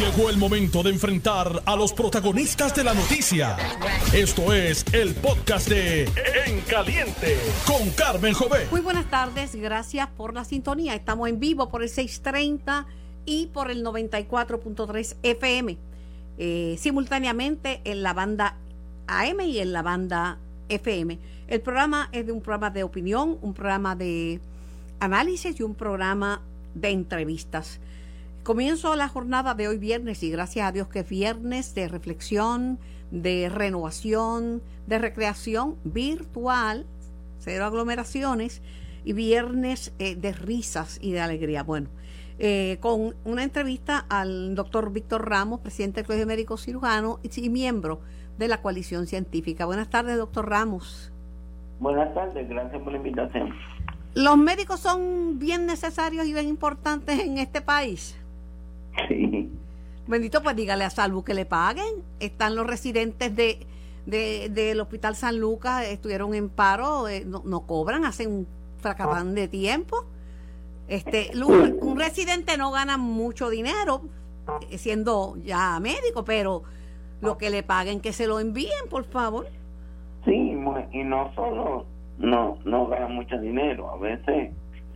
Llegó el momento de enfrentar a los protagonistas de la noticia. Esto es el podcast de En Caliente con Carmen Jové. Muy buenas tardes, gracias por la sintonía. Estamos en vivo por el 630 y por el 94.3 FM. Eh, simultáneamente en la banda AM y en la banda FM. El programa es de un programa de opinión, un programa de análisis y un programa de entrevistas. Comienzo la jornada de hoy viernes y gracias a Dios que es viernes de reflexión, de renovación, de recreación virtual, cero aglomeraciones y viernes eh, de risas y de alegría. Bueno, eh, con una entrevista al doctor Víctor Ramos, presidente del Colegio Médico Cirujano y miembro de la coalición científica. Buenas tardes, doctor Ramos. Buenas tardes, gracias por la invitación. ¿Los médicos son bien necesarios y bien importantes en este país? Sí. Bendito, pues dígale a Salvo que le paguen. Están los residentes de, del Hospital San Lucas, estuvieron en paro, eh, no, cobran, hacen un fracatán de tiempo. Este, un, residente no gana mucho dinero eh, siendo ya médico, pero lo que le paguen que se lo envíen, por favor. Sí, y no solo no no ganan mucho dinero, a veces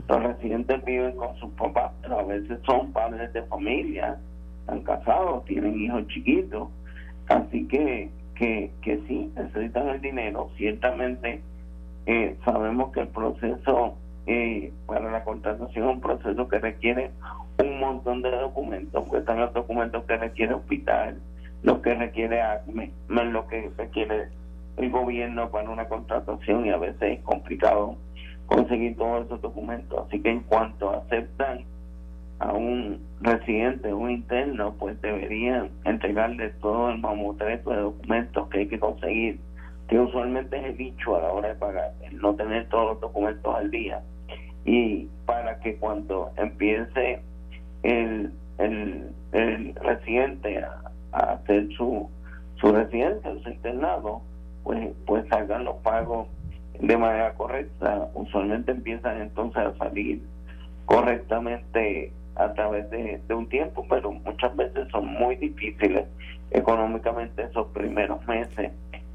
los residentes viven con sus papás, pero a veces son padres de familia, están casados, tienen hijos chiquitos, así que, que, que sí, necesitan el dinero. Ciertamente eh, sabemos que el proceso eh, para la contratación es un proceso que requiere un montón de documentos, porque están los documentos que requiere hospital, lo que requiere ACME, lo que requiere el gobierno para una contratación y a veces es complicado conseguir todos esos documentos. Así que en cuanto aceptan a un residente, un interno, pues deberían entregarle todo el mamotreto de documentos que hay que conseguir, que usualmente es el dicho a la hora de pagar, el no tener todos los documentos al día. Y para que cuando empiece el, el, el residente a, hacer su, su residencia, su internado, pues, pues salgan los pagos de manera correcta, usualmente empiezan entonces a salir correctamente a través de, un tiempo, pero muchas veces son muy difíciles económicamente esos primeros meses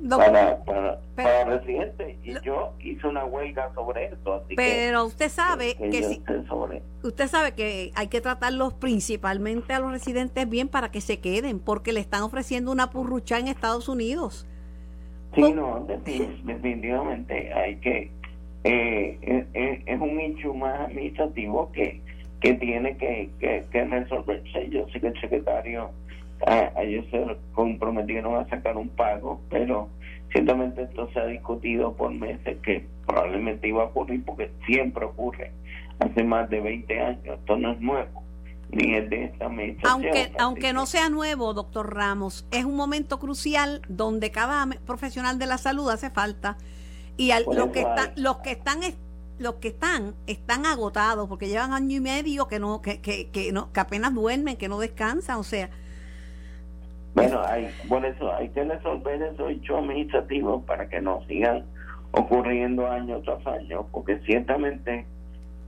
para, para, residentes y yo hice una huelga sobre eso así pero usted sabe que, usted sabe que hay que tratarlos principalmente a los residentes bien para que se queden porque le están ofreciendo una purrucha en Estados Unidos Sí, no, definitivamente hay que, eh, es, un hecho más administrativo que, que tiene que, que, resolverse. Yo sé que el secretario, a, ellos se comprometieron a sacar un pago, pero ciertamente esto se ha discutido por meses que probablemente iba a ocurrir porque siempre ocurre. Hace más de 20 años, esto no es nuevo ni el de esta Aunque, aunque no sea nuevo, doctor Ramos, es un momento crucial donde cada profesional de la salud hace falta. Y los que están, los que están los que están están agotados porque llevan año y medio que no que, que, que no que apenas duermen, que no descansan, o sea. Bueno, hay, por eso hay que resolver esos hechos administrativos para que no sigan ocurriendo año tras año, porque ciertamente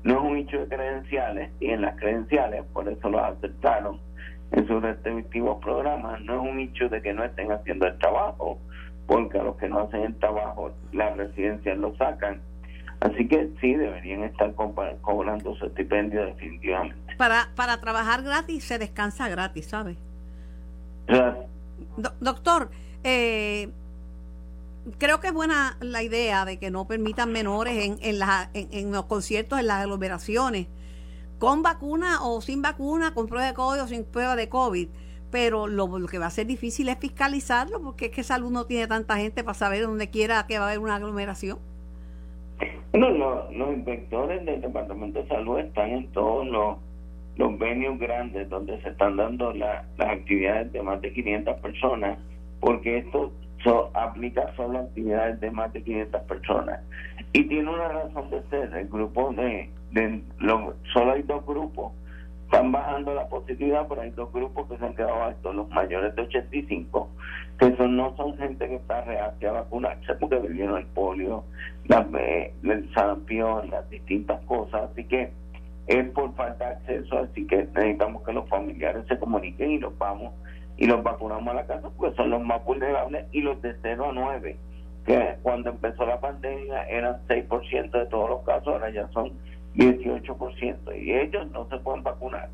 no es un hecho de credenciales y en las credenciales, por eso lo aceptaron en sus respectivos programas, no es un hecho de que no estén haciendo el trabajo, porque a los que no hacen el trabajo las residencias lo sacan. Así que sí, deberían estar cobrando su estipendio definitivamente. Para, para trabajar gratis se descansa gratis, ¿sabe? doctor, eh, creo que es buena la idea de que no permitan menores en, en, en, los conciertos, en las aglomeraciones, con vacuna o sin vacuna, con prueba de COVID o sin prueba de COVID. Pero lo, que va a ser difícil es fiscalizarlo, porque es que salud no tiene tanta gente para saber dónde quiera que va a haber una aglomeración. No, los inspectores del Departamento de Salud están en todos los, los venues grandes donde se están dando las actividades de más de 500 personas, porque esto So, aplica solo actividades de más de 500 personas. Y tiene una razón de ser. El grupo de, de solo hay dos grupos. Están bajando la positividad, pero hay dos grupos que se han quedado altos, los mayores de 85, que son, no son gente que está reacia a vacunarse porque vivieron el polio, la, eh, el sarampión, las distintas cosas. Así que es por falta de acceso, así que necesitamos que los familiares se comuniquen y los vamos y los vacunamos a la casa porque son los más vulnerables y los de 0 a 9, que cuando empezó la pandemia eran 6% de todos los casos, ahora ya son 18% y ellos no se pueden vacunar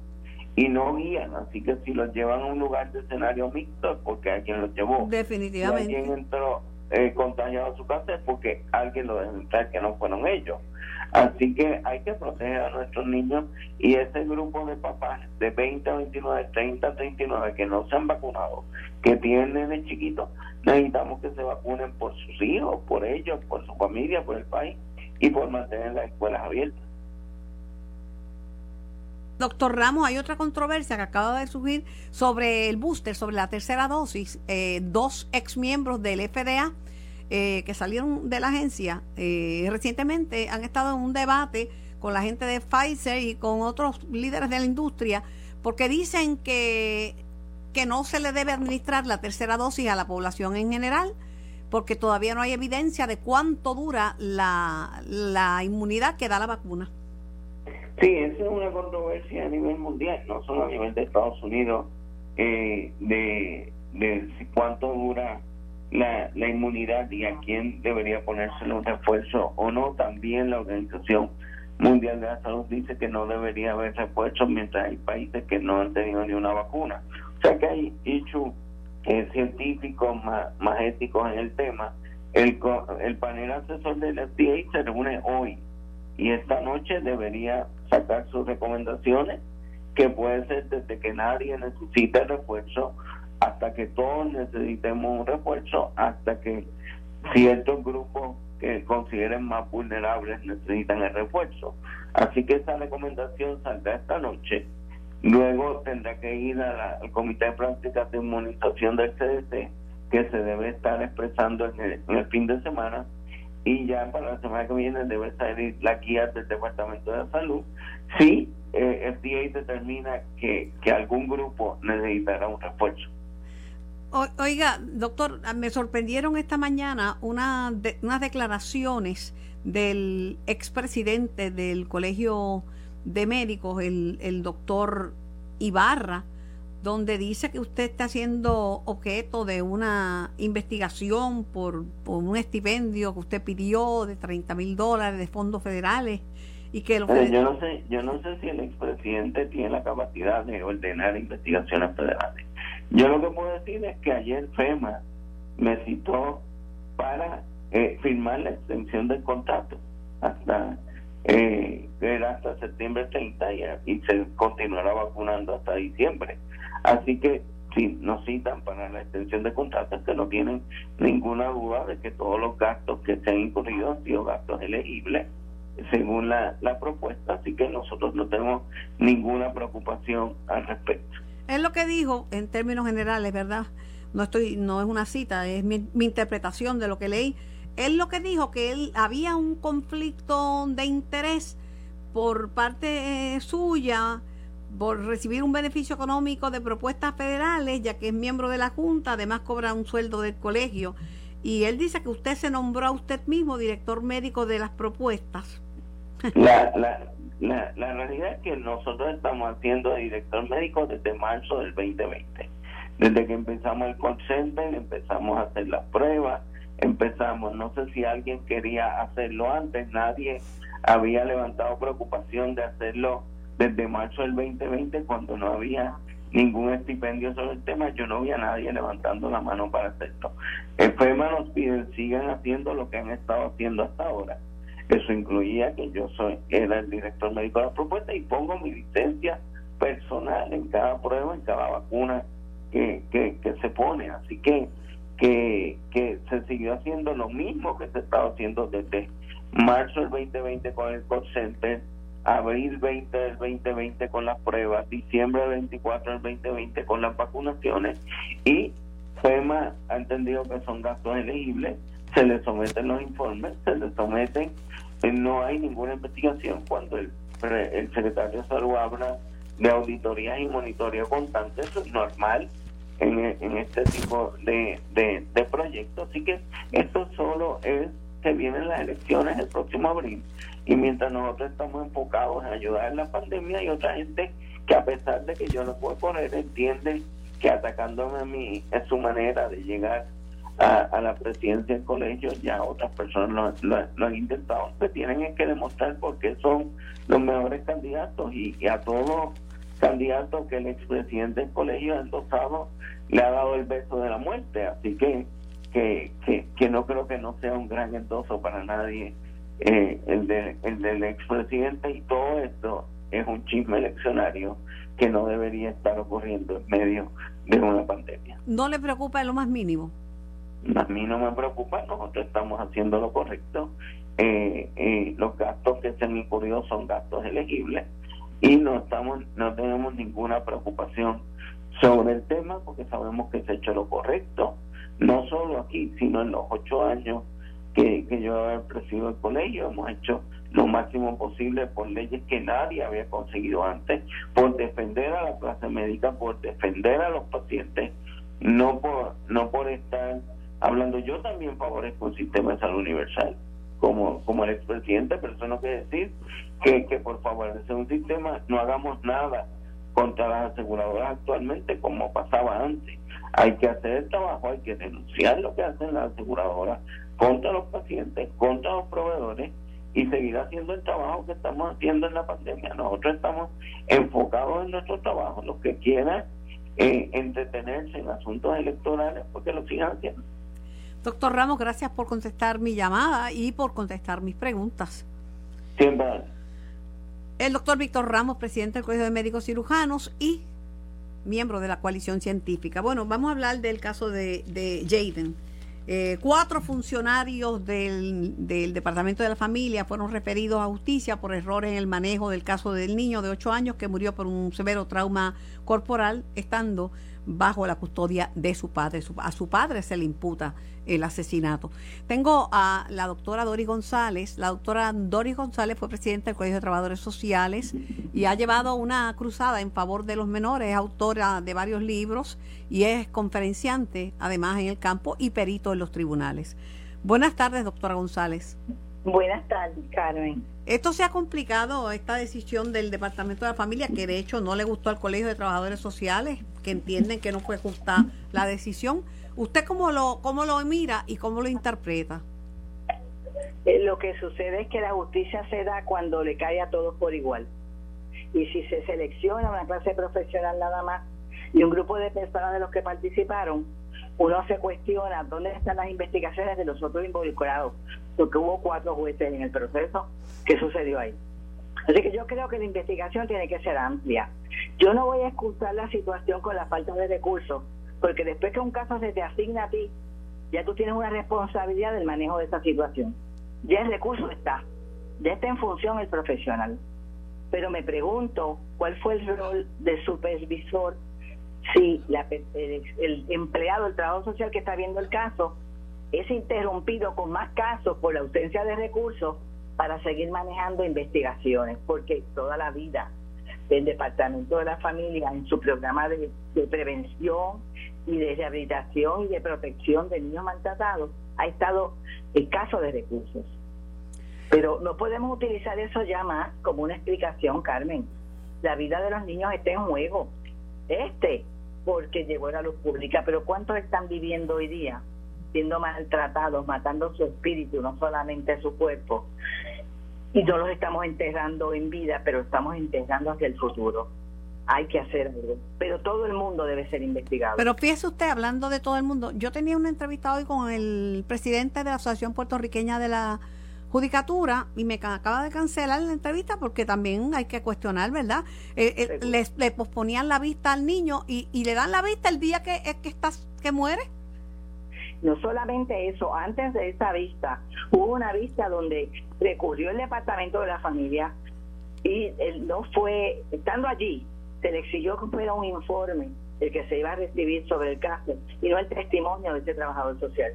y no guían, así que si los llevan a un lugar de escenario mixto es porque alguien los llevó. Definitivamente. Si alguien entró eh, contagiado a su casa es porque alguien lo dejó entrar que no fueron ellos. Así que hay que proteger a nuestros niños y ese grupo de papás de 20 a 29, 30 a 39 que no se han vacunado, que tienen de chiquitos, necesitamos que se vacunen por sus hijos, por ellos, por su familia, por el país y por mantener las escuelas abiertas. Doctor Ramos, hay otra controversia que acaba de surgir sobre el booster, sobre la tercera dosis. Eh, dos exmiembros del FDA eh, que salieron de la agencia eh, recientemente han estado en un debate con la gente de Pfizer y con otros líderes de la industria porque dicen que, que no se le debe administrar la tercera dosis a la población en general porque todavía no hay evidencia de cuánto dura la, la inmunidad que da la vacuna. Sí, esa es una controversia a nivel mundial, no solo a nivel de Estados Unidos, eh, de, de cuánto dura la, la inmunidad y a quién debería ponérselo un refuerzo o no. También la Organización Mundial de la Salud dice que no debería haber refuerzos mientras hay países que no han tenido ni una vacuna. O sea que hay hechos eh, científicos más, más éticos en el tema. El, el panel asesor del FDA se reúne hoy y esta noche debería sacar sus recomendaciones, que puede ser desde que nadie necesite refuerzo hasta que todos necesitemos un refuerzo, hasta que ciertos grupos que consideren más vulnerables necesitan el refuerzo. Así que esa recomendación saldrá esta noche. Luego tendrá que ir al Comité de Prácticas de Inmunización del CDC, que se debe estar expresando en el fin de semana y ya para la semana que viene debe salir la guía del Departamento de Salud si eh, FDA determina que, que algún grupo necesitará un refuerzo. Oiga, doctor, ah, me sorprendieron esta mañana una unas declaraciones del expresidente del Colegio de Médicos, el, el doctor Ibarra, donde dice que usted está siendo objeto de una investigación por, un estipendio que usted pidió de 30 mil dólares de fondos federales y que yo no sé yo no sé si el expresidente tiene la capacidad de ordenar investigaciones federales yo lo que puedo decir es que ayer FEMA me citó para eh, firmar la extensión del contrato hasta eh, era hasta septiembre 30 y, se continuará vacunando hasta diciembre Así que si nos citan para la extensión de contratos que no tienen ninguna duda de que todos los gastos que se han incurrido han sido gastos elegibles según la, la propuesta, así que nosotros no tenemos ninguna preocupación al respecto. Es lo que dijo en términos generales, ¿verdad? No estoy, no es una cita, es mi, mi interpretación de lo que leí. Él lo que dijo que él había un conflicto de interés por parte eh, suya por recibir un beneficio económico de propuestas federales, ya que es miembro de la Junta, además cobra un sueldo del colegio. Y él dice que usted se nombró a usted mismo director médico de las propuestas. La, la, la, la realidad es que nosotros estamos haciendo director médico desde marzo del 2020. Desde que empezamos el call empezamos a hacer las pruebas, empezamos, no sé si alguien quería hacerlo antes, nadie había levantado preocupación de hacerlo desde marzo del 2020, cuando no había ningún estipendio sobre el tema, yo no vi a nadie levantando la mano para hacerlo. FEMA nos pide, sigan haciendo lo que han estado haciendo hasta ahora. Eso incluía que yo soy era el director médico de la propuesta y pongo mi licencia personal en cada prueba, en cada vacuna que, que, que se pone. Así que, que, que se siguió haciendo lo mismo que se estaba haciendo desde marzo del 2020 con el call abril 20 del 2020 con las pruebas, diciembre 24 del 2020 con las vacunaciones y FEMA ha entendido que son gastos elegibles, se le someten los informes, se le someten, no hay ninguna investigación cuando el, el secretario de salud habla de auditorías y monitoreo constante, eso es normal en, en este tipo de, de, proyectos, así que esto solo es que vienen las elecciones el próximo abril. Y mientras nosotros estamos enfocados en ayudar en la pandemia hay otra gente que a pesar de que yo no puedo poner entiende que atacándome a mí es su manera de llegar a, la presidencia del colegio, ya otras personas lo, han intentado, que tienen que demostrar por qué son los mejores candidatos y, a todos los candidatos que el expresidente del colegio ha endosado le ha dado el beso de la muerte, así que que, que, no creo que no sea un gran endoso para nadie eh, el, de, el del expresidente y todo esto es un chisme eleccionario que no debería estar ocurriendo en medio de una pandemia. ¿No le preocupa en lo más mínimo? A mí no me preocupa, nosotros estamos haciendo lo correcto. Eh, eh, los gastos que se han incurrido son gastos elegibles y no estamos no tenemos ninguna preocupación sobre el tema porque sabemos que se ha hecho lo correcto, no solo aquí, sino en los ocho años que, que yo he presidido el colegio, hemos hecho lo máximo posible por leyes que nadie había conseguido antes, por defender a la clase médica, por defender a los pacientes, no por, no por estar hablando. Yo también favorezco un sistema de salud universal, como, como el expresidente, pero eso no quiere decir que, que por favorecer un sistema no hagamos nada contra las aseguradoras actualmente como pasaba antes. Hay que hacer el trabajo, hay que denunciar lo que hacen las aseguradoras contra los pacientes, contra los proveedores y seguir haciendo el trabajo que estamos haciendo en la pandemia. Nosotros estamos enfocados en nuestro trabajo. Los que quieran eh, entretenerse en asuntos electorales, porque lo sigan haciendo. Doctor Ramos, gracias por contestar mi llamada y por contestar mis preguntas. Siempre. El doctor Víctor Ramos, presidente del Colegio de Médicos Cirujanos y miembro de la coalición científica. Bueno, vamos a hablar del caso de, de Jaden. Eh, cuatro funcionarios del, del, Departamento de la Familia fueron referidos a justicia por errores en el manejo del caso del niño de 8 años que murió por un severo trauma corporal estando bajo la custodia de su padre. a su padre se le imputa el asesinato. Tengo a la doctora Dori González. La doctora Dori González fue presidenta del Colegio de Trabajadores Sociales y ha llevado una cruzada en favor de los menores. Es autora de varios libros y es conferenciante, además, en el campo y perito en los tribunales. Buenas tardes, doctora González. Buenas tardes, Carmen. Esto se ha complicado, esta decisión del Departamento de la Familia, que de hecho no le gustó al Colegio de Trabajadores Sociales, que entienden que no fue justa la decisión. ¿Usted cómo lo, cómo lo mira y cómo lo interpreta? Eh, lo que sucede es que la justicia se da cuando le cae a todos por igual. Y si se selecciona una clase profesional nada más y un grupo de personas de los que participaron, uno se cuestiona dónde están las investigaciones de los otros involucrados, porque hubo cuatro jueces en el proceso. ¿Qué sucedió ahí? Así que yo creo que la investigación tiene que ser amplia. Yo no voy a excusar la situación con la falta de recursos, porque después que un caso se te asigna a ti, ya tú tienes una responsabilidad del manejo de esa situación. Ya el recurso está, ya está en función el profesional. Pero me pregunto, ¿cuál fue el rol del supervisor si el, empleado del trabajo social que está viendo el caso es interrumpido con más casos por la ausencia de recursos para seguir manejando investigaciones, porque toda la vida el Departamento de la Familia en su programa de, prevención y de rehabilitación y de protección de niños maltratados ha estado escaso de recursos. Pero no podemos utilizar eso ya más como una explicación, Carmen. La vida de los niños está en juego. Este porque llegó a la luz pública, pero ¿cuántos están viviendo hoy día siendo maltratados, matando su espíritu, no solamente su cuerpo? Y no los estamos enterrando en vida, pero estamos enterrando hacia el futuro. Hay que hacer algo. Pero todo el mundo debe ser investigado. Pero fíjese usted, hablando de todo el mundo, yo tenía una entrevista hoy con el presidente de la Asociación Puertorriqueña de la Judicatura y me acaba de cancelar la entrevista porque también hay que cuestionar, ¿verdad? Eh, eh, le, posponían la vista al niño y, y le dan la vista el día que, que, estás, que muere. No solamente eso, antes de esa vista hubo una vista donde recurrió el departamento de la familia y él no fue, estando allí, se le exigió que fuera un informe el que se iba a recibir sobre el caso y no el testimonio de ese trabajador social.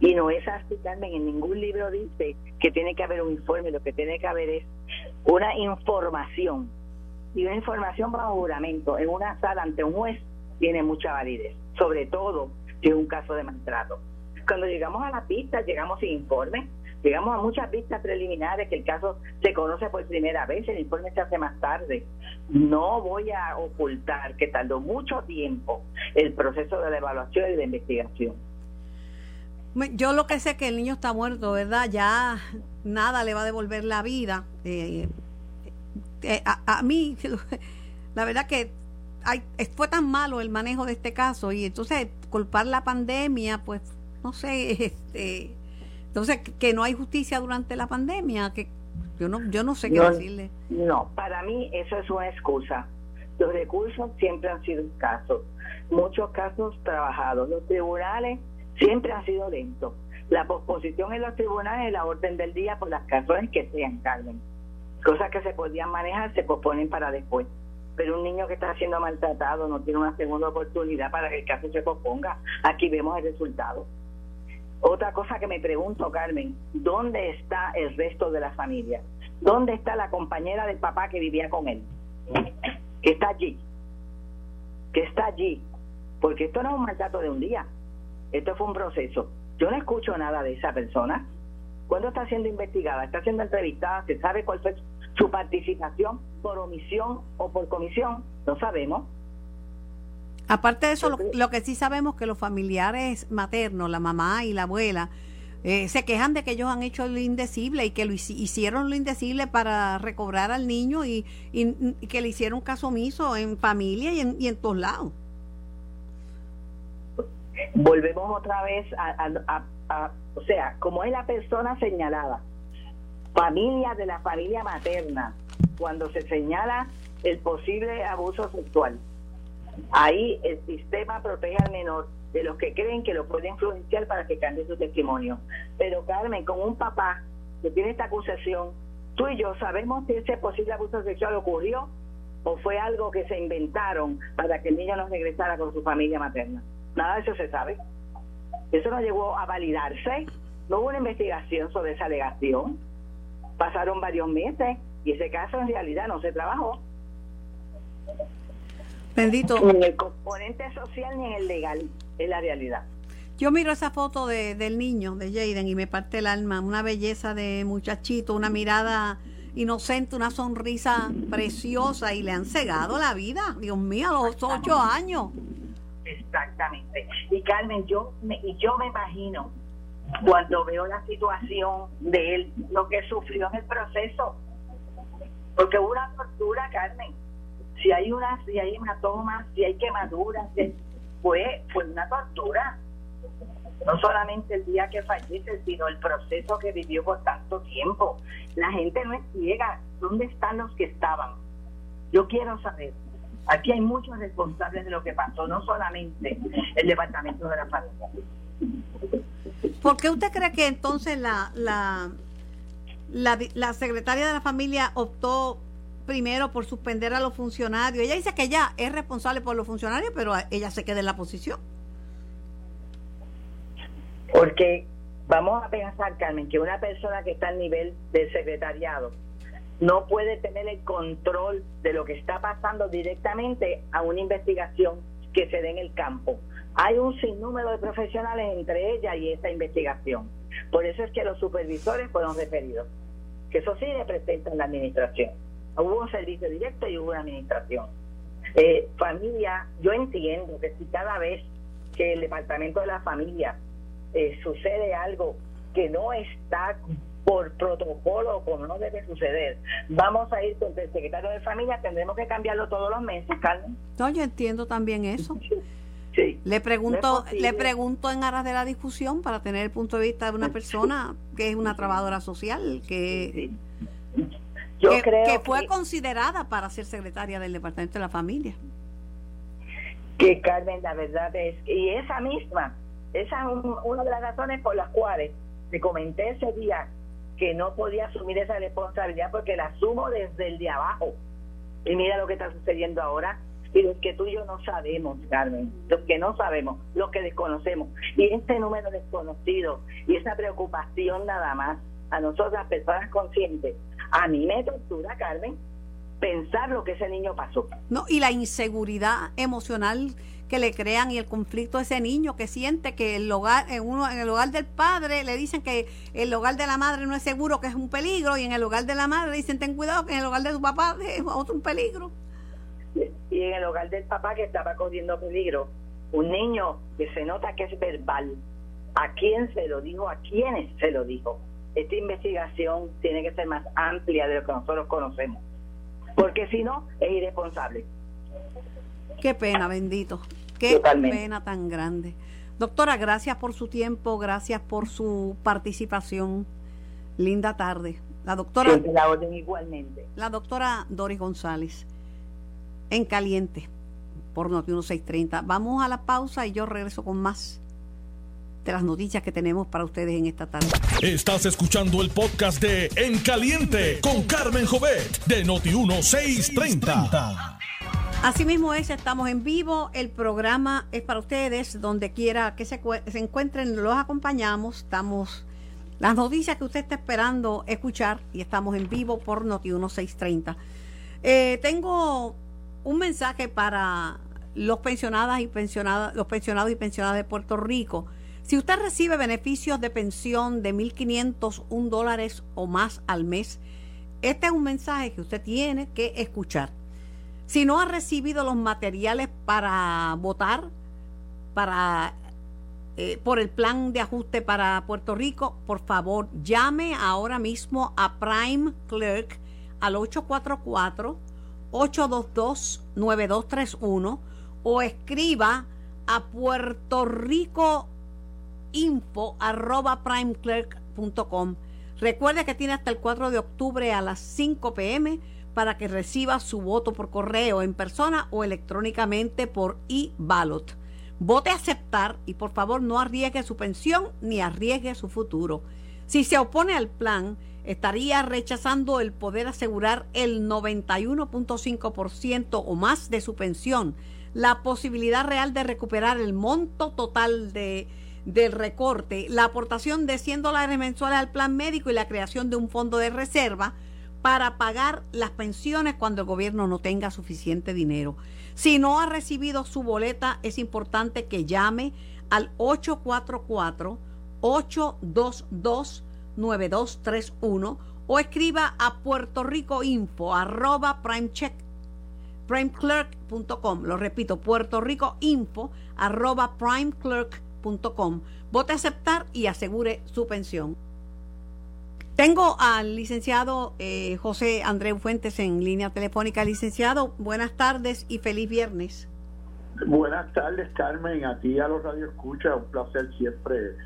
Y no es así, Carmen, en ningún libro dice que tiene que haber un informe, lo que tiene que haber es una información. Y una información bajo juramento en una sala ante un juez tiene mucha validez, sobre todo si es un caso de maltrato. Cuando llegamos a la pista, llegamos sin informe, Llegamos a muchas vistas preliminares que el caso se conoce por primera vez, el informe se hace más tarde. No voy a ocultar que tardó mucho tiempo el proceso de la evaluación y de investigación. Yo lo que sé es que el niño está muerto, ¿verdad? Ya nada le va a devolver la vida. Eh, eh, a, mí, la verdad que hay, fue tan malo el manejo de este caso y entonces culpar la pandemia, pues no sé, este, entonces que no hay justicia durante la pandemia, que yo no, yo no sé qué decirle. No, para mí eso es una excusa. Los recursos siempre han sido escasos, muchos casos trabajados. Los tribunales siempre han sido lentos. La posposición en los tribunales es la orden del día por las razones que sean, Carmen. Cosas que se podían manejar se posponen para después. Pero un niño que está siendo maltratado no tiene una segunda oportunidad para que el caso se posponga. Aquí vemos el resultado. Otra cosa que me pregunto, Carmen, ¿dónde está el resto de la familia? ¿Dónde está la compañera del papá que vivía con él? Que está allí. Que está allí. Porque esto no es un maltrato de un día. Esto fue un proceso. Yo no escucho nada de esa persona. ¿Cuándo está siendo investigada? ¿Está siendo entrevistada? ¿Se sabe cuál fue su participación por omisión o por comisión? No sabemos. Aparte de eso, lo, que sí sabemos es que los familiares maternos, la mamá y la abuela, eh, se quejan de que ellos han hecho lo indecible y que lo hicieron lo indecible para recobrar al niño y, que le hicieron caso omiso en familia y en, y en todos lados volvemos otra vez a, o sea, como es la persona señalada, familia de la familia materna, cuando se señala el posible abuso sexual, ahí el sistema protege al menor de los que creen que lo puede influenciar para que cambie su testimonio. Pero Carmen, con un papá que tiene esta acusación, tú y yo sabemos si ese posible abuso sexual ocurrió o fue algo que se inventaron para que el niño no regresara con su familia materna. Nada de eso se sabe. Eso no llegó a validarse. No hubo una investigación sobre esa alegación. Pasaron varios meses y ese caso en realidad no se trabajó. Bendito. Ni en el componente social ni en el legal, es la realidad. Yo miro esa foto de, del niño, de Jaden, y me parte el alma. Una belleza de muchachito, una mirada inocente, una sonrisa preciosa, y le han cegado la vida. Dios mío, a los ocho años. Exactamente. Y Carmen, yo me, y yo me imagino cuando veo la situación de él, lo que sufrió en el proceso, porque hubo una tortura, Carmen. Si hay una, si hay toma si hay quemaduras, fue, fue una tortura. No solamente el día que fallece, sino el proceso que vivió por tanto tiempo. La gente no es ciega. ¿Dónde están los que estaban? Yo quiero saber Aquí hay muchos responsables de lo que pasó, no solamente el Departamento de la Familia. ¿Por qué usted cree que entonces la, la, la, secretaria de la familia optó primero por suspender a los funcionarios? Ella dice que ella es responsable por los funcionarios, pero ella se queda en la posición. Porque vamos a pensar, Carmen, que una persona que está al nivel del secretariado no puede tener el control de lo que está pasando directamente a una investigación que se dé en el campo. Hay un sinnúmero de profesionales entre ella y esa investigación. Por eso es que los supervisores fueron referidos, que eso sí representan la administración. Hubo un servicio directo y hubo una administración. Eh, familia, yo entiendo que si cada vez que el departamento de la familia eh, sucede algo que no está por protocolo, como no debe suceder. Vamos a ir con el secretario de familia, tendremos que cambiarlo todos los meses, Carmen. No, yo entiendo también eso. Sí. Le pregunto, le pregunto en aras de la discusión para tener el punto de vista de una persona que es una trabajadora social, que, Yo creo que fue considerada para ser secretaria del Departamento de la Familia. Que Carmen, la verdad es, y esa misma, esa es una de las razones por las cuales te comenté ese día que no podía asumir esa responsabilidad porque la asumo desde el de abajo. Y mira lo que está sucediendo ahora. Y los que tú y yo no sabemos, Carmen, los que no sabemos, los que desconocemos. Y este número desconocido y esa preocupación nada más, a nosotras personas conscientes, a mí me tortura, Carmen, pensar lo que ese niño pasó. No, y la inseguridad emocional que le crean y el conflicto de ese niño que siente que el hogar, en, uno, en el hogar del padre le dicen que el hogar de la madre no es seguro, que es un peligro, y en el hogar de la madre le dicen ten cuidado que en el hogar de tu papá es otro un peligro. Y en el hogar del papá que estaba corriendo peligro, un niño que se nota que es verbal, ¿a quién se lo dijo? ¿A quiénes se lo dijo? Esta investigación tiene que ser más amplia de lo que nosotros conocemos, porque si no, es irresponsable. Qué pena, bendito. Qué pena tan grande. Doctora, gracias por su tiempo, gracias por su participación. Linda tarde. La doctora. La orden igualmente. La doctora Doris González, en caliente, por Noti 1630. Vamos a la pausa y yo regreso con más de las noticias que tenemos para ustedes en esta tarde. Estás escuchando el podcast de En Caliente con Carmen Jovet de Noti 1630. Asimismo es, estamos en vivo, el programa es para ustedes, donde quiera que se, se encuentren, los acompañamos, estamos, las noticias que usted está esperando escuchar y estamos en vivo por Noti 1630. Eh, tengo un mensaje para los pensionadas y pensionadas, los pensionados y pensionadas de Puerto Rico. Si usted recibe beneficios de pensión de 1.501 dólares o más al mes, este es un mensaje que usted tiene que escuchar. Si no ha recibido los materiales para votar para, eh, por el plan de ajuste para Puerto Rico, por favor llame ahora mismo a Prime Clerk al 844-822-9231 o escriba a Puerto Rico info arroba primeclerk.com. Recuerde que tiene hasta el 4 de octubre a las 5 pm para que reciba su voto por correo, en persona o electrónicamente por e-ballot. Vote a aceptar y por favor no arriesgue su pensión ni arriesgue su futuro. Si se opone al plan, estaría rechazando el poder asegurar el 91.5% o más de su pensión, la posibilidad real de recuperar el monto total de, del recorte, la aportación de 100 dólares mensuales al plan médico y la creación de un fondo de reserva para pagar las pensiones cuando el gobierno no tenga suficiente dinero. Si no ha recibido su boleta, es importante que llame al 844-822-9231 o escriba a Puerto Rico Info arroba primecheck primeclerk.com. Lo repito, Puerto Rico Info arroba primeclerk.com. Vote aceptar y asegure su pensión. Tengo al licenciado eh, José Andreu Fuentes en línea telefónica. Licenciado, buenas tardes y feliz viernes. Buenas tardes, Carmen. A ti a los Radio Escucha, un placer siempre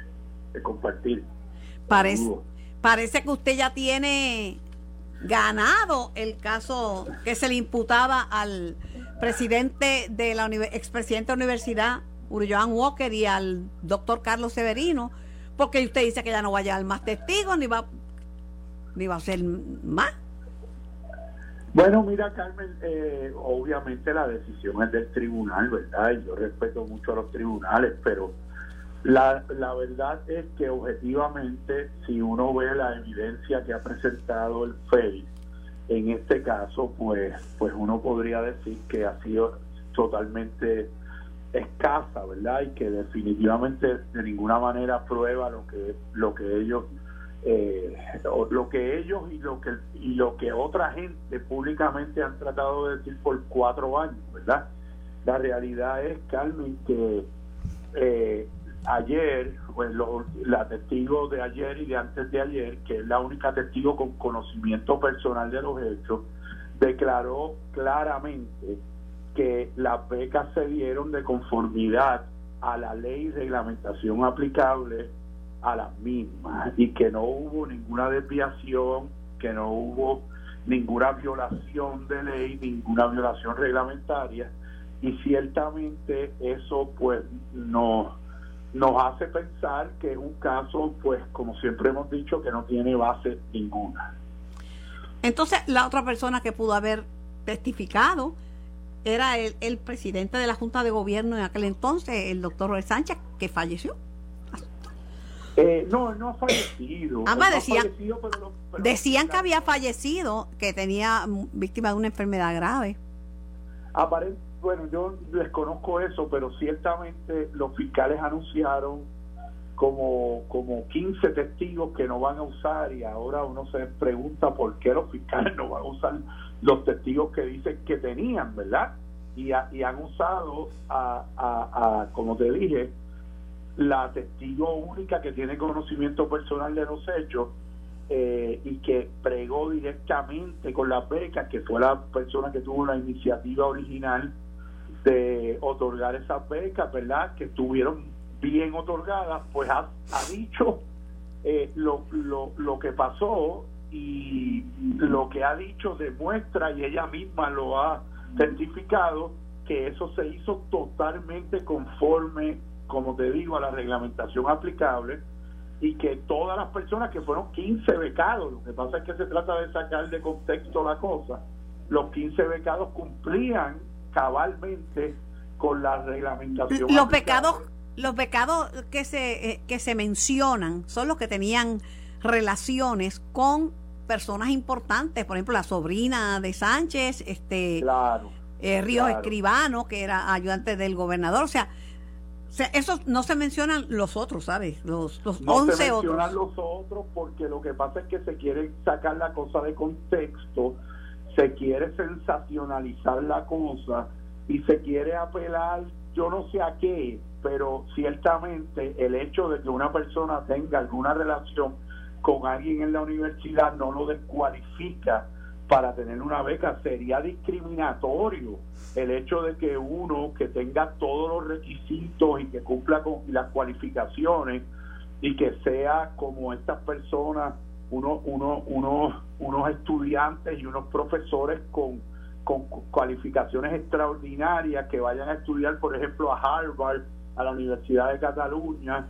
eh, compartir. Parece, parece que usted ya tiene ganado el caso que se le imputaba al presidente de la expresidente de la universidad, Joan Walker, y al doctor Carlos Severino, porque usted dice que ya no va a llevar más testigos ni va ni va a ser más. Bueno, mira, Carmen, eh, obviamente la decisión es del tribunal, ¿verdad? Y yo respeto mucho a los tribunales, pero la, la verdad es que objetivamente, si uno ve la evidencia que ha presentado el FEI, en este caso, pues, pues uno podría decir que ha sido totalmente escasa, ¿verdad? Y que definitivamente de ninguna manera prueba lo que, lo que ellos eh, lo que ellos y lo que y lo que otra gente públicamente han tratado de decir por cuatro años, ¿verdad? La realidad es, Carmen, que eh, ayer, pues la testigo de ayer y de antes de ayer, que es la única testigo con conocimiento personal de los hechos, declaró claramente que las becas se dieron de conformidad a la ley y reglamentación aplicable a las mismas y que no hubo ninguna desviación, que no hubo ninguna violación de ley, ninguna violación reglamentaria y ciertamente eso pues nos nos hace pensar que es un caso pues como siempre hemos dicho que no tiene base ninguna. Entonces la otra persona que pudo haber testificado era el, el presidente de la Junta de Gobierno en aquel entonces, el doctor Roel Sánchez, que falleció. Eh, no, no ha fallecido. Ah, decían, decían que había fallecido, que tenía víctima de una enfermedad grave. Bueno, yo desconozco eso, pero ciertamente los fiscales anunciaron como, como 15 testigos que no van a usar y ahora uno se pregunta por qué los fiscales no van a usar los testigos que dicen que tenían, ¿verdad? Y, han usado, a, a, como te dije, la testigo única que tiene conocimiento personal de los hechos eh, y que pregó directamente con las becas, que fue la persona que tuvo la iniciativa original de otorgar esas becas, ¿verdad? Que estuvieron bien otorgadas, pues ha, dicho eh, lo, lo, lo que pasó y lo que ha dicho demuestra y ella misma lo ha certificado que eso se hizo totalmente conforme, como te digo, a la reglamentación aplicable y que todas las personas que fueron 15 becados, lo que pasa es que se trata de sacar de contexto la cosa, los 15 becados cumplían cabalmente con la reglamentación. Los becados los becados que se eh, que se mencionan son los que tenían relaciones con personas importantes, por ejemplo, la sobrina de Sánchez, este claro, eh, Ríos Escribano, que era ayudante del gobernador, o sea, o sea, esos no se mencionan los otros, ¿sabes? Los, los no 11 se mencionan otros. los otros porque lo que pasa es que se quiere sacar la cosa de contexto, se quiere sensacionalizar la cosa y se quiere apelar, yo no sé a qué, pero ciertamente el hecho de que una persona tenga alguna relación con alguien en la universidad no lo descualifica para tener una beca. Sería discriminatorio el hecho de que uno que tenga todos los requisitos y que cumpla con las cualificaciones y que sea como estas personas, uno, uno, uno, unos estudiantes y unos profesores con, con cualificaciones extraordinarias que vayan a estudiar, por ejemplo, a Harvard, a la Universidad de Cataluña,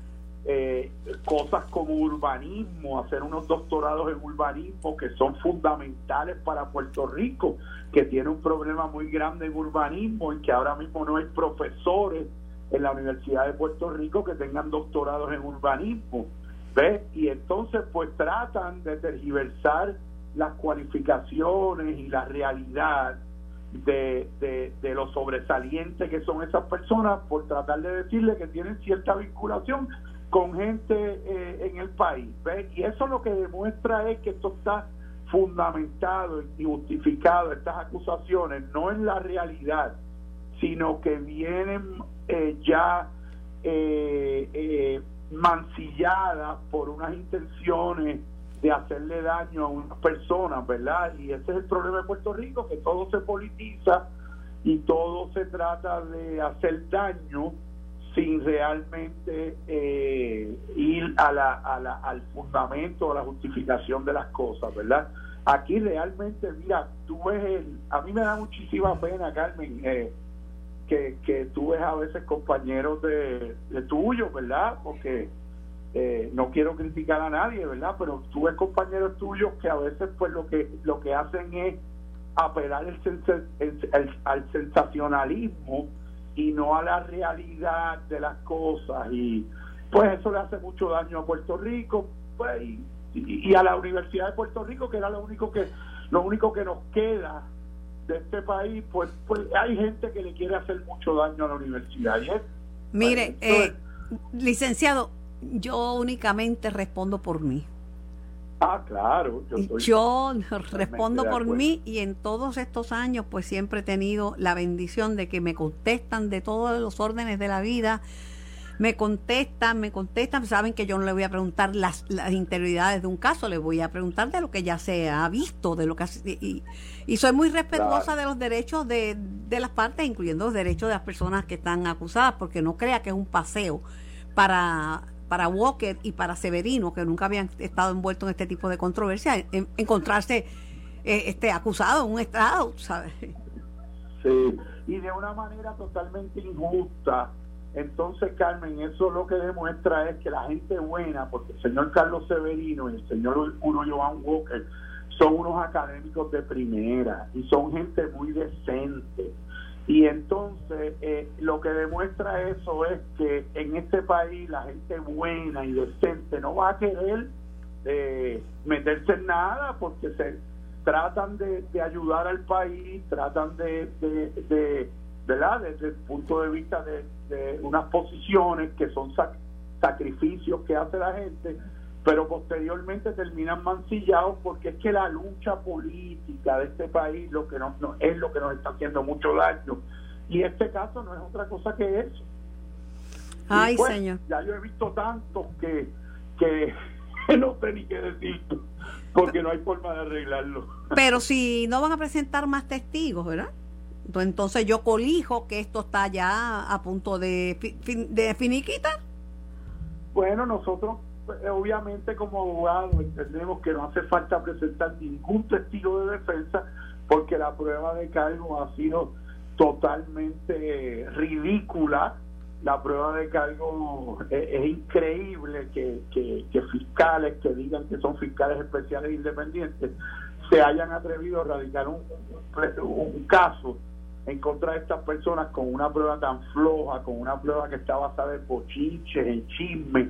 eh, cosas como urbanismo, hacer unos doctorados en urbanismo que son fundamentales para Puerto Rico, que tiene un problema muy grande en urbanismo y que ahora mismo no hay profesores en la Universidad de Puerto Rico que tengan doctorados en urbanismo. ¿Ves? Y entonces pues tratan de tergiversar las cualificaciones y la realidad de, de, de lo sobresaliente que son esas personas por tratar de decirle que tienen cierta vinculación con gente eh, en el país. Y eso lo que demuestra es que esto está fundamentado y justificado, estas acusaciones, no en la realidad, sino que vienen eh, ya eh, mancilladas por unas intenciones de hacerle daño a unas personas, ¿verdad? Y ese es el problema de Puerto Rico, que todo se politiza y todo se trata de hacer daño sin realmente eh, ir a la, a la, al fundamento, a la justificación de las cosas, ¿verdad? Aquí realmente, mira, tú ves el, a mí me da muchísima pena, Carmen, eh, que, que tú ves a veces compañeros de, de tuyos, ¿verdad? Porque eh, no quiero criticar a nadie, ¿verdad? Pero tú ves compañeros tuyos que a veces pues lo que lo que hacen es apelar el, al sensacionalismo y no a la realidad de las cosas y pues eso le hace mucho daño a Puerto Rico pues, y, y, a la Universidad de Puerto Rico que era lo único que lo único que nos queda de este país pues pues hay gente que le quiere hacer mucho daño a la universidad y es, mire eh, licenciado yo únicamente respondo por mí Ah, claro. Yo, yo respondo por mí y en todos estos años pues siempre he tenido la bendición de que me contestan de todos los órdenes de la vida. Me contestan, me contestan, saben que yo no le voy a preguntar las, las interioridades de un caso, le voy a preguntar de lo que ya se ha visto, de lo que y, y soy muy respetuosa de los derechos de, de las partes, incluyendo los derechos de las personas que están acusadas, porque no crea que es un paseo para para Walker y para Severino, que nunca habían estado envueltos en este tipo de controversia, encontrarse eh, este acusado en un estado, ¿sabes? Sí, y de una manera totalmente injusta. Entonces, Carmen, eso lo que demuestra es que la gente buena, porque el señor Carlos Severino y el señor Uno Joan Walker son unos académicos de primera y son gente muy decente y entonces eh, lo que demuestra eso es que en este país la gente buena y decente no va a querer eh, meterse en nada porque se tratan de, ayudar al país, tratan de, de, ¿verdad? Desde el punto de vista de, unas posiciones que son sacrificios que hace la gente, pero posteriormente terminan mancillados porque es que la lucha política de este país lo que nos, es lo que nos está haciendo mucho daño. Y este caso no es otra cosa que eso. Ay, pues, señor. Ya yo he visto tantos que, que no sé ni qué decir, porque no hay forma de arreglarlo. Pero si no van a presentar más testigos, ¿verdad? Pues entonces yo colijo que esto está ya a punto de, de finiquitar. Bueno, nosotros eh, obviamente como abogados entendemos que no hace falta presentar ningún testigo de defensa porque la prueba de cargo ha sido totalmente ridícula. La prueba de cargo eh, es, increíble que, que, fiscales que digan que son fiscales especiales independientes se hayan atrevido a radicar un, un caso en contra de estas personas con una prueba tan floja, con una prueba que está basada en bochinches, en chismes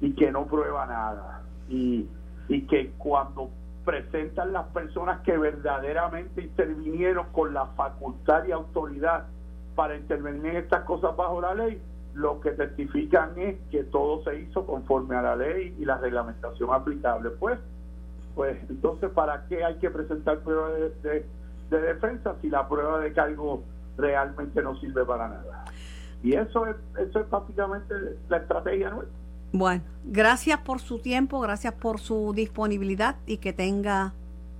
y que no prueba nada. Y, y que cuando presentan las personas que verdaderamente intervinieron con la facultad y autoridad para intervenir en estas cosas bajo la ley, lo que testifican es que todo se hizo conforme a la ley y la reglamentación aplicable. Pues, pues entonces, ¿para qué hay que presentar pruebas de de defensa si la prueba de cargo realmente no sirve para nada. Y eso es, eso es básicamente la estrategia nuestra. Bueno, gracias por su tiempo, gracias por su disponibilidad y que tenga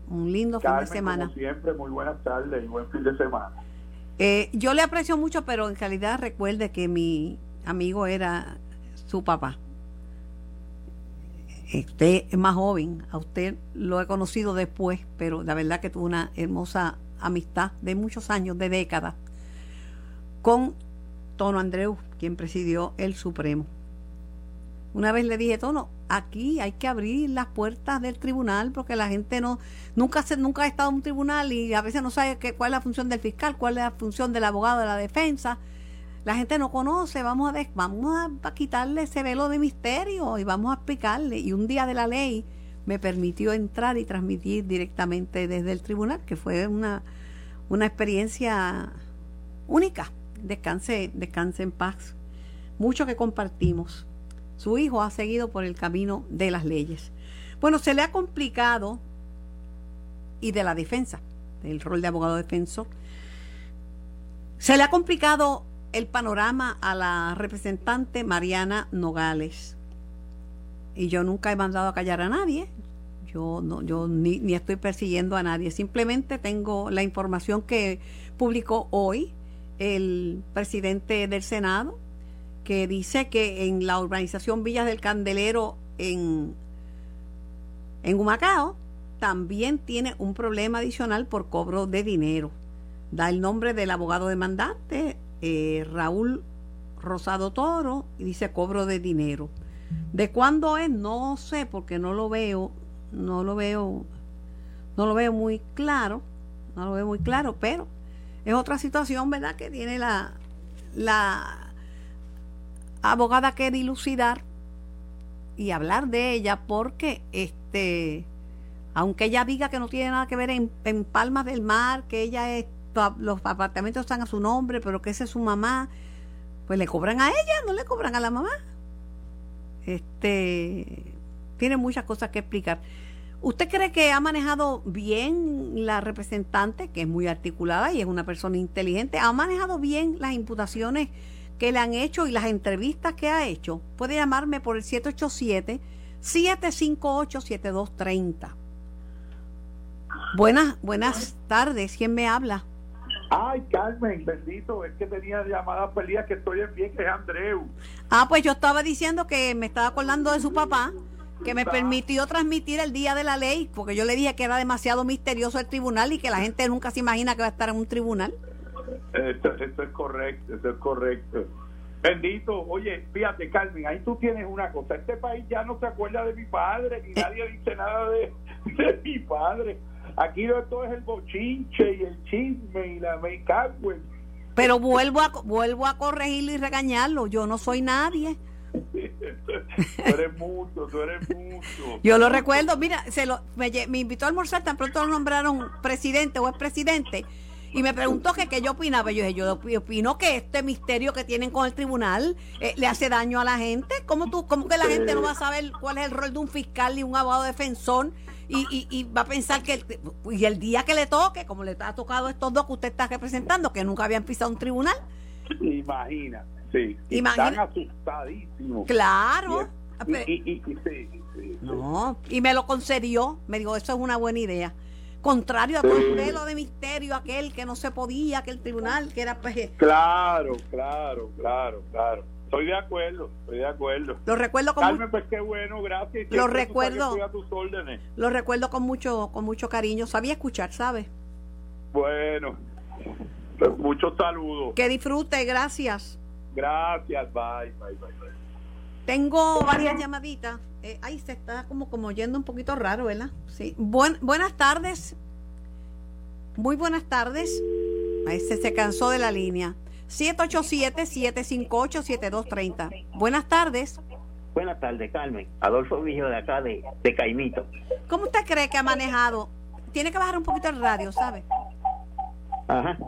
un lindo fin de semana. Como siempre, muy buenas tardes y buen fin de semana. Eh, yo le aprecio mucho, pero en realidad recuerde que mi amigo era su papá. Usted es más joven, a usted lo he conocido después, pero la verdad que tuvo una hermosa amistad de muchos años, de décadas, con Tono Andreu, quien presidió el Supremo. Una vez le dije, Tono, aquí hay que abrir las puertas del tribunal porque la gente no nunca se, nunca ha estado en un tribunal y a veces no sabe qué, cuál es la función del fiscal, cuál es la función del abogado de la defensa. La gente no conoce, vamos a, vamos a quitarle ese velo de misterio y vamos a explicarle. Y un día de la ley me permitió entrar y transmitir directamente desde el tribunal, que fue una, una experiencia única. Descanse, descanse en paz. Mucho que compartimos. Su hijo ha seguido por el camino de las leyes. Bueno, se le ha complicado y de la defensa, del rol de abogado defensor. Se le ha complicado el panorama a la representante Mariana Nogales y yo nunca he mandado a callar a nadie. Yo no, yo ni, ni estoy persiguiendo a nadie. Simplemente tengo la información que publicó hoy el presidente del Senado, que dice que en la urbanización Villas del Candelero en, en Humacao también tiene un problema adicional por cobro de dinero. Da el nombre del abogado demandante, eh, Raúl Rosado Toro, y dice cobro de dinero. ¿De cuándo es? No sé, porque no lo veo, no lo veo, no lo veo muy claro, no lo veo muy claro, pero es otra situación, ¿verdad? Que tiene la, la abogada que dilucidar y hablar de ella porque este aunque ella diga que no tiene nada que ver en, en Palmas del Mar, que ella es, los apartamentos están a su nombre, pero que esa es su mamá, pues le cobran a ella, no le cobran a la mamá este tiene muchas cosas que explicar. ¿Usted cree que ha manejado bien la representante, que es muy articulada y es una persona inteligente? ¿Ha manejado bien las imputaciones que le han hecho y las entrevistas que ha hecho? Puede llamarme por el 787-758-7230. Buenas, buenas tardes. ¿Quién me habla? Ay, Carmen, bendito, es que tenía llamadas perdidas que estoy en bien, que es Andreu. Ah, pues yo estaba diciendo que me estaba acordando de su papá, que me permitió transmitir el día de la ley, porque yo le dije que era demasiado misterioso el tribunal y que la gente nunca se imagina que va a estar en un tribunal. Eso, es correcto, eso es correcto. Bendito, oye, fíjate, Carmen, ahí tú tienes una cosa. Este país ya no se acuerda de mi padre, ni eh. nadie dice nada de, de mi padre Aquí todo es el bochinche y el chisme y la me Pero vuelvo a, vuelvo a corregirlo y regañarlo. Yo no soy nadie. tú eres mucho, tú eres mucho. Yo lo recuerdo, mira, se lo, me, invitó a almorzar, tan pronto lo nombraron presidente o expresidente. y me preguntó que qué yo opinaba. Yo dije, yo opino que este misterio que tienen con el tribunal eh, le hace daño a la gente. ¿Cómo, tú, ¿Cómo que la gente no va a saber cuál es el rol de un fiscal ni un abogado defensor? Y, y, y, va a pensar que el, y el día que le toque, como le ha tocado a estos dos que usted está representando, que nunca habían pisado un tribunal. Imagina, sí. Imagina. Están asustadísimos. Claro. Y, y, no, y me lo concedió. Me dijo, eso es una buena idea. Contrario a todo el velo de misterio, aquel que no se podía, que el tribunal, que era pues, Claro, claro, claro, claro. Estoy de acuerdo, estoy de acuerdo. Lo recuerdo con Carmen, pues qué bueno, gracias. Lo recuerdo. Tus órdenes. Lo recuerdo con mucho con mucho cariño. Sabía escuchar, ¿sabes? Bueno, pues muchos saludos. Que disfrute, gracias. Gracias, bye, bye, bye, bye. Tengo varias llamaditas. Eh, ahí se está como, como yendo un poquito raro, ¿verdad? Sí. buenas tardes. Muy buenas tardes. Ahí se, se cansó de la línea. 787-758-7230. Buenas tardes. Buenas tardes, Carmen. Adolfo Vijo de acá, de, de Caimito. ¿Cómo usted cree que ha manejado? Tiene que bajar un poquito el radio, ¿sabe? Ajá.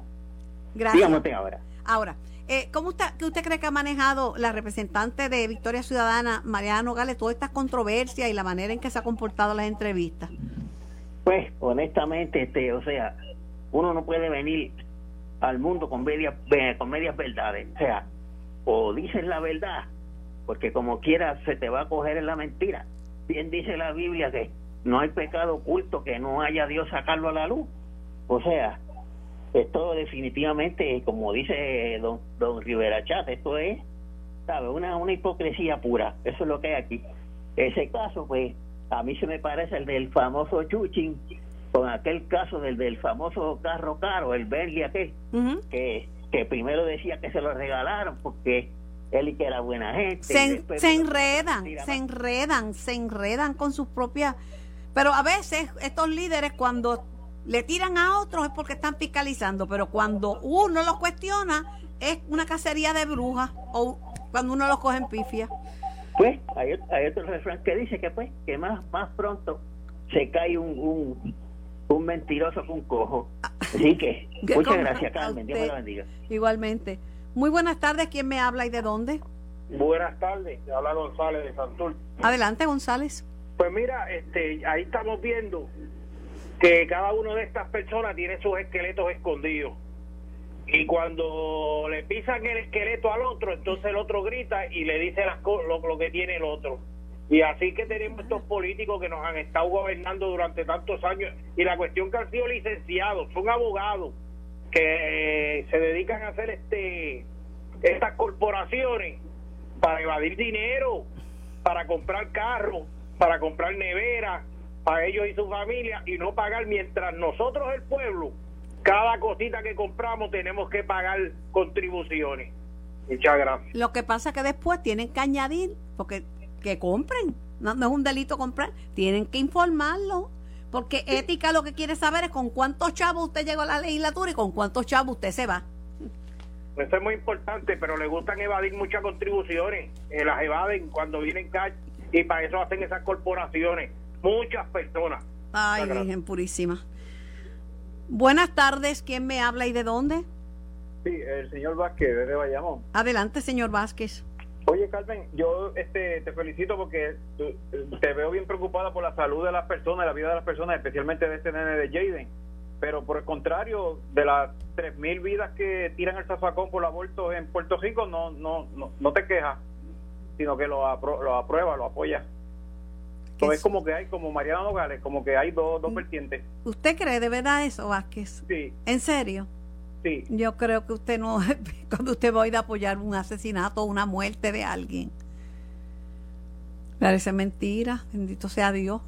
Gracias. Dígame ahora. Ahora, eh, ¿cómo usted, que usted cree que ha manejado la representante de Victoria Ciudadana, Mariana Gales, todas estas controversias y la manera en que se ha comportado las entrevistas? Pues, honestamente, este, o sea, uno no puede venir al mundo con medias, con medias verdades. O sea, o dices la verdad, porque como quiera se te va a coger en la mentira. Bien dice la Biblia que no hay pecado oculto que no haya Dios sacarlo a la luz. O sea, esto definitivamente, como dice don, don Rivera Chat, esto es, ¿sabe? Una, una hipocresía pura. Eso es lo que hay aquí. Ese caso, pues, a mí se me parece el del famoso Chuchin con aquel caso del, del famoso carro caro, el Bentley aquel, que, que primero decía que se lo regalaron porque él y que era buena gente. Se, se enredan, se enredan, se enredan con sus propias... Pero a veces estos líderes cuando le tiran a otros es porque están fiscalizando, pero cuando uno los cuestiona es una cacería de brujas o cuando uno los coge en pifia. Pues hay, hay otro refrán que dice que pues que más más pronto se cae un un mentiroso con cojo. Así que, muchas gracias, Carmen. Dios me la bendiga. Igualmente. Muy buenas tardes. ¿Quién me habla y de dónde? Buenas tardes. Habla González de Santur. Adelante, González. Pues mira, este, ahí estamos viendo que cada una de estas personas tiene sus esqueletos escondidos. Y cuando le pisan el esqueleto al otro, entonces el otro grita y le dice las lo, lo que tiene el otro. Y así que tenemos estos políticos que nos han estado gobernando durante tantos años y la cuestión que han sido licenciados, son abogados que eh, se dedican a hacer este estas corporaciones para evadir dinero, para comprar carros, para comprar neveras, para ellos y su familia y no pagar mientras nosotros el pueblo cada cosita que compramos tenemos que pagar contribuciones. Muchas gracias. Lo que pasa es que después tienen que añadir, porque que compren. No, es un delito comprar. Tienen que informarlo. Porque ética lo que quiere saber es con cuántos chavos usted llegó a la legislatura y con cuántos chavos usted se va. Eso es muy importante, pero le gustan evadir muchas contribuciones. Eh, las evaden cuando vienen cash y para eso hacen esas corporaciones. Muchas personas. Ay, Virgen purísima. Buenas tardes, ¿quién me habla y de dónde? Sí, el señor Vázquez, de Bayamón. Adelante, señor Vázquez. Oye, Carmen, yo este, te felicito porque te veo bien preocupada por la salud de las personas, la vida de las personas, especialmente de este nene de Jaden. Pero por el contrario, de las 3.000 vidas que tiran el zafacón por aborto en Puerto Rico, no no no, no te quejas, sino que lo, lo aprueba, lo apoya. Entonces es como que hay, como Mariana Nogales, como que hay dos, dos mm. vertientes. ¿Usted cree de verdad eso, Vázquez? Sí. ¿En serio? Yo creo que usted no, cuando usted va a ir a apoyar un asesinato o una muerte de alguien. Parece mentira, bendito sea Dios.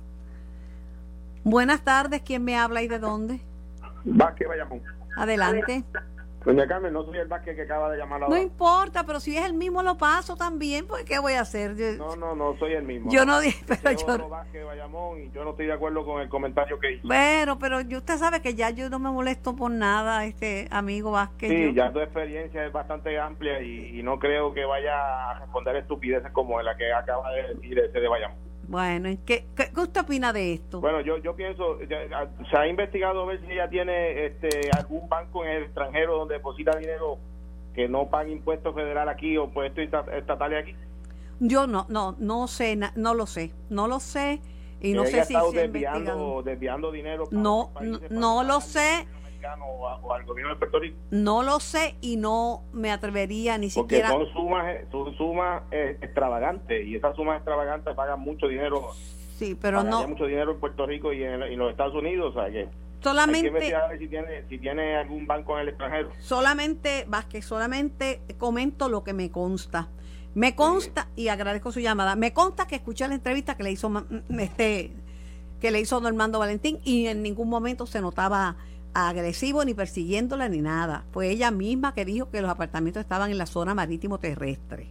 Buenas tardes, ¿quién me habla y de dónde? Vázquez Bayamón. Adelante. Doña Carmen, no soy el Vázquez que acaba de llamar No importa, pero si es el mismo lo paso también, pues ¿qué voy a hacer? no, no, no soy el mismo. Yo no dije, pero yo... Vázquez Bayamón y yo no estoy de acuerdo con el comentario que hizo. Bueno, pero usted sabe que ya yo no me molesto por nada, este amigo Vázquez. Sí, ya tu experiencia es bastante amplia y, no creo que vaya a responder estupideces como la que acaba de decir ese de Bayamón. Bueno, ¿qué, qué, qué usted opina de esto? Bueno, yo, yo pienso, ya- se ha investigado a ver si ella tiene este, algún banco en el extranjero donde deposita dinero que no paga impuestos federal aquí o impuestos esta- estatales aquí. Yo no, no, no sé, no lo sé, no lo sé y no sé si ha estado se desviando, desviando dinero para No, países no, no lo sé, o, a- o al gobierno de Puerto Rico. no lo sé y no me atrevería ni Porque siquiera. son sumas, son sumas eh, extravagantes y esas sumas extravagantes pagan mucho dinero. Sí, pero no, mucho dinero en Puerto Rico y en, en los Estados Unidos. O sea que hay que solamente, investigar a ver si tiene, si tiene algún banco en el extranjero. solamente, Vázquez, solamente comento lo que me consta. Me consta, y agradezco su llamada, me consta que escuché la entrevista que le hizo ma- m- este que le hizo Normando Valentín y en ningún momento se notaba agresivo ni persiguiéndola ni nada. Fue ella misma que dijo que los apartamentos estaban en la zona marítimo terrestre.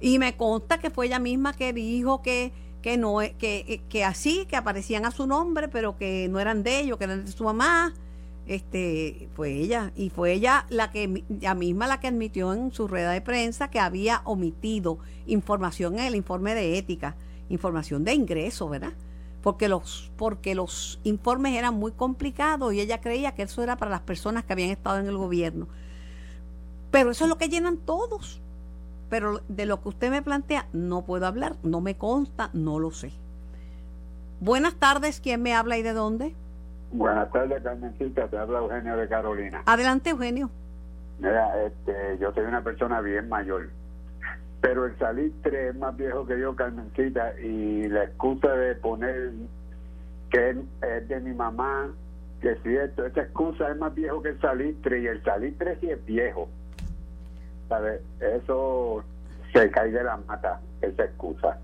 Y me consta que fue ella misma que dijo que, que no e- que, que así, que aparecían a su nombre, pero que no eran de ellos, que eran de su mamá. Este, fue ella, y fue ella la que misma la que admitió en su rueda de prensa que había omitido información en el informe de ética, información de ingreso, ¿verdad? Porque los, porque los informes eran muy complicados y ella creía que eso era para las personas que habían estado en el gobierno. Pero eso es lo que llenan todos. Pero de lo que usted me plantea, no puedo hablar, no me consta, no lo sé. Buenas tardes, ¿quién me habla y de dónde? Buenas tardes, Carmencita. Te habla Eugenio de Carolina. Adelante, Eugenio. Mira, este, yo soy una persona bien mayor, pero el salitre es más viejo que yo, Carmencita, y la excusa de poner que es, de mi mamá, que es cierto, esa excusa es más viejo que el salitre, y el salitre sí es viejo. ¿Sabes? Eso se cae de la mata, esa excusa.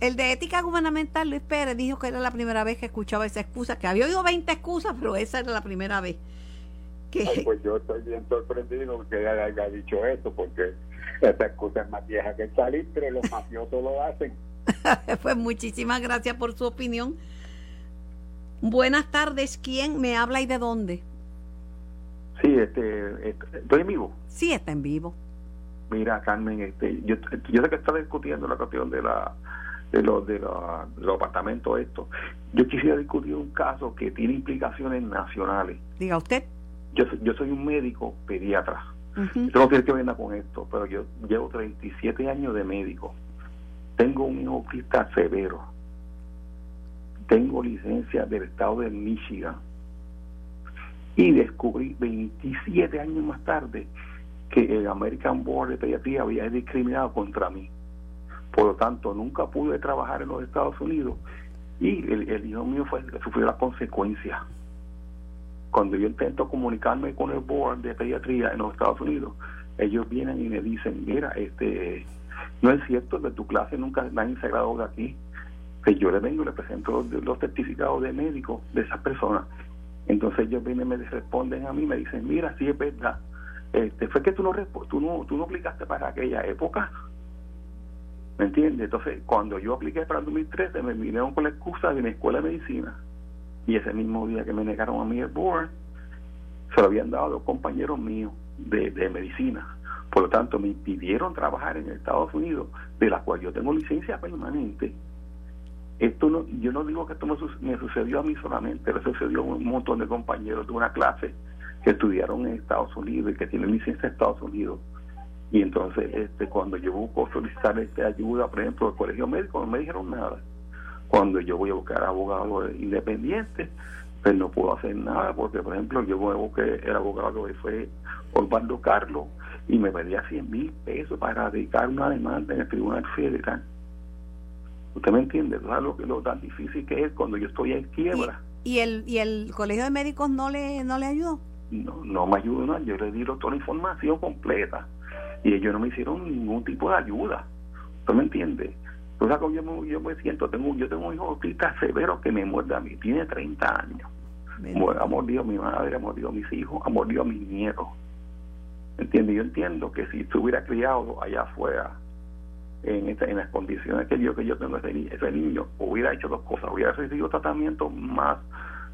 El de ética gubernamental, Luis Pérez, dijo que era la primera vez que escuchaba esa excusa, que había oído 20 excusas, pero esa era la primera vez. Que, Ay, pues yo estoy bien sorprendido que ella haya dicho eso, porque esa excusa es más vieja que el salitre, los mafiosos lo hacen. pues muchísimas gracias por su opinión. Buenas tardes, ¿quién me habla y de dónde? Sí, este, est- estoy en vivo. Sí, está en vivo. Mira, Carmen, este, yo, yo sé que está discutiendo la cuestión de la de los de, la- de los apartamentos esto. Yo quisiera discutir un caso que tiene implicaciones nacionales. Diga usted. Yo soy, yo soy un médico pediatra. Yo no quiero que venga con esto, pero yo llevo 37 años de médico. Tengo un hijo autista severo. Tengo licencia del estado de Michigan. Y descubrí 27 años más tarde que el American Board de Pediatría había discriminado contra mí. Por lo tanto, nunca pude trabajar en los Estados Unidos y el, el hijo mío fue, sufrió las consecuencias. Cuando yo intento comunicarme con el board de pediatría en los Estados Unidos, ellos vienen y me dicen, mira, este, no es cierto que tu clase nunca nadie se graduó de aquí. Que yo le vengo y le presento los, certificados de médico de esas personas. Entonces ellos vienen y me responden a mí, me dicen, mira, sí es verdad. Este, fue que tú no, tú no, tú no aplicaste para aquella época. ¿Me entiendes? Entonces, cuando yo apliqué para el 2013, me vinieron con la excusa de mi escuela de medicina. Y ese mismo día que me negaron a mí el board, se lo habían dado a dos compañeros míos de, de medicina. Por lo tanto, me impidieron trabajar en Estados Unidos, de la cual yo tengo licencia permanente. Esto no, yo no digo que esto me, me sucedió a mí solamente, le sucedió a un montón de compañeros de una clase que estudiaron en Estados Unidos y que tienen licencia en Estados Unidos. Y entonces, este, cuando yo busco solicitar este ayuda, por ejemplo, del colegio médico, no me dijeron nada. Cuando yo voy a buscar abogado independiente, pues no puedo hacer nada, porque, por ejemplo, yo me busqué el abogado que fue Osvaldo Carlos y me pedía 100 mil pesos para dedicar una demanda en el Tribunal Federal. ¿Usted me entiende? ¿Sabes lo, que, lo tan difícil que es cuando yo estoy en quiebra? ¿Y el, y el colegio de médicos no le, no le ayudó? no, no me ayudó nada, yo le di toda la información completa y ellos no me hicieron ningún tipo de ayuda. ¿Usted me entiende? Entonces como yo me, yo me siento, tengo, yo tengo un hijo autista severo que me muerde a mí, tiene 30 años. Ha mordido a mi madre, ha mordido a mis hijos, ha mordido a mis nietos. ¿Me entiende? Yo entiendo que si estuviera criado allá afuera, en, esta- en las condiciones que yo que yo tengo ese, ese niño, hubiera hecho dos cosas, hubiera recibido tratamiento más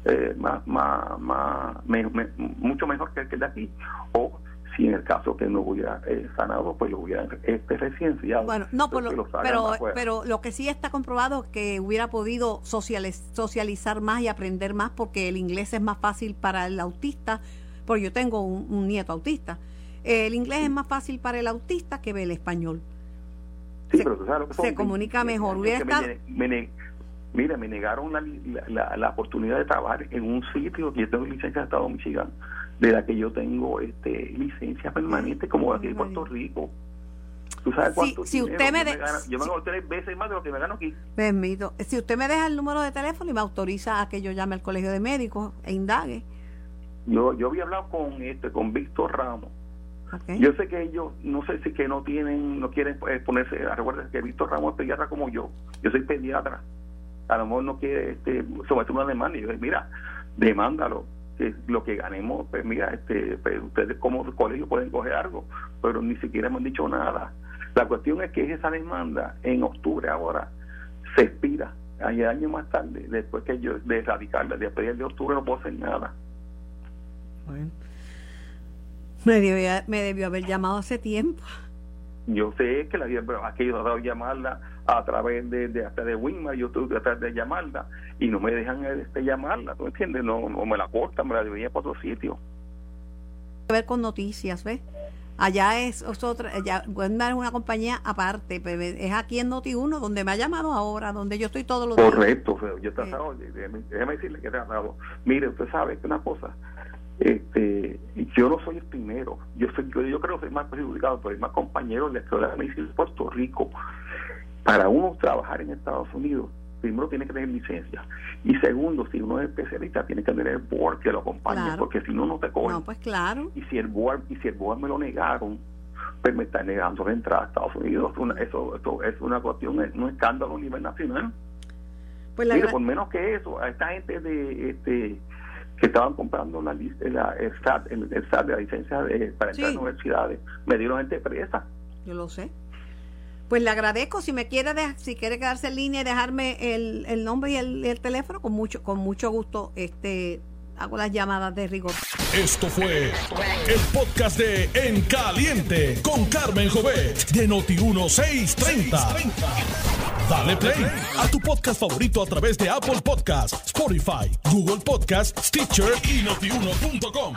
eh, más, más, más me- me- mucho mejor que el que de aquí o si en el caso que no hubiera eh, sanado, pues lo hubiera este, residenciado. Bueno, no, por Entonces, lo- que lo sacan pero, pero lo que sí está comprobado es que hubiera podido socializ- socializar más y aprender más porque el inglés es más fácil para el autista, porque yo tengo un, un nieto autista. El inglés es más fácil para el autista que el español. Sí, se- pero tú sabes lo que se comunica 20 mejor. Hubiera me mira, me negaron la, li- la, la- la oportunidad de trabajar en un sitio que yo tengo licencia de Estado de Michigan, de la que yo tengo este licencia permanente como aquí en Puerto Rico. ¿Tú sabes Si- cuánto si dinero usted me de- gano? Yo me si- gano tres veces más de lo que me gano aquí. Permito. Si usted me deja el número de teléfono y me autoriza a que yo llame al colegio de médicos e indague. Yo, yo había hablado con este con Víctor Ramos. Yo sé que ellos, no sé si que no tienen, no quieren eh, ponerse, recuerda que Víctor Ramos es pediatra como yo, yo soy pediatra, a lo mejor no quiere este, someter una demanda, y yo digo, mira, demándalo, que lo que ganemos, pues mira, este, pues, ustedes como colegio pueden coger algo, pero ni siquiera han dicho nada. La cuestión es que esa demanda en octubre ahora se expira, año año más tarde, después que yo de erradicarla, después del de octubre no puedo hacer nada. Bueno. Me debió, me debió haber llamado hace tiempo. yo sé que la pero aquí yo llamarla a través de, de hasta de Winmar, yo estoy tratando de llamarla y no me dejan este, llamarla, ¿tú entiendes? No, no me la cortan, me la debería para otro sitio. que ver con noticias, ¿ves? Allá es, es otra, allá, Wendar es una compañía aparte, pero es aquí en Noti1 donde me ha llamado ahora, donde yo estoy todos los días. Correcto, yo he tratado, de- déjeme, déjeme decirle que he tratado. Mire, usted sabe que una cosa, este, yo no soy el primero, yo soy, yo, yo creo que soy más perjudicado, pero hay más compañeros de la Escuela de Medicina de Puerto Rico. Para uno trabajar en Estados Unidos, primero tiene que tener licencia. Y segundo, si uno es especialista, tiene que tener el board que lo acompañe, Claro. porque si no, no te cogen. No, pues claro. y si el board y si el board me lo negaron pues me están negando la entrada a Estados Unidos Una- eso, eso es una cuestión es un escándalo a nivel nacional Pues la Mire, por menos que eso a esta gente de este que estaban comprando la, lis- la- el SAT el, el SAT de la licencia de- para entrar Sí. a universidades me dieron gente presa Yo lo sé. Pues le agradezco si me quiere si quiere quedarse en línea y dejarme el, el nombre y el, el teléfono con mucho con mucho gusto este hago las llamadas de rigor. Esto fue el podcast de En Caliente con Carmen Jovet de Noti1630. Dale play a tu podcast favorito a través de Apple Podcasts, Spotify, Google Podcasts, Stitcher y notiuno.com.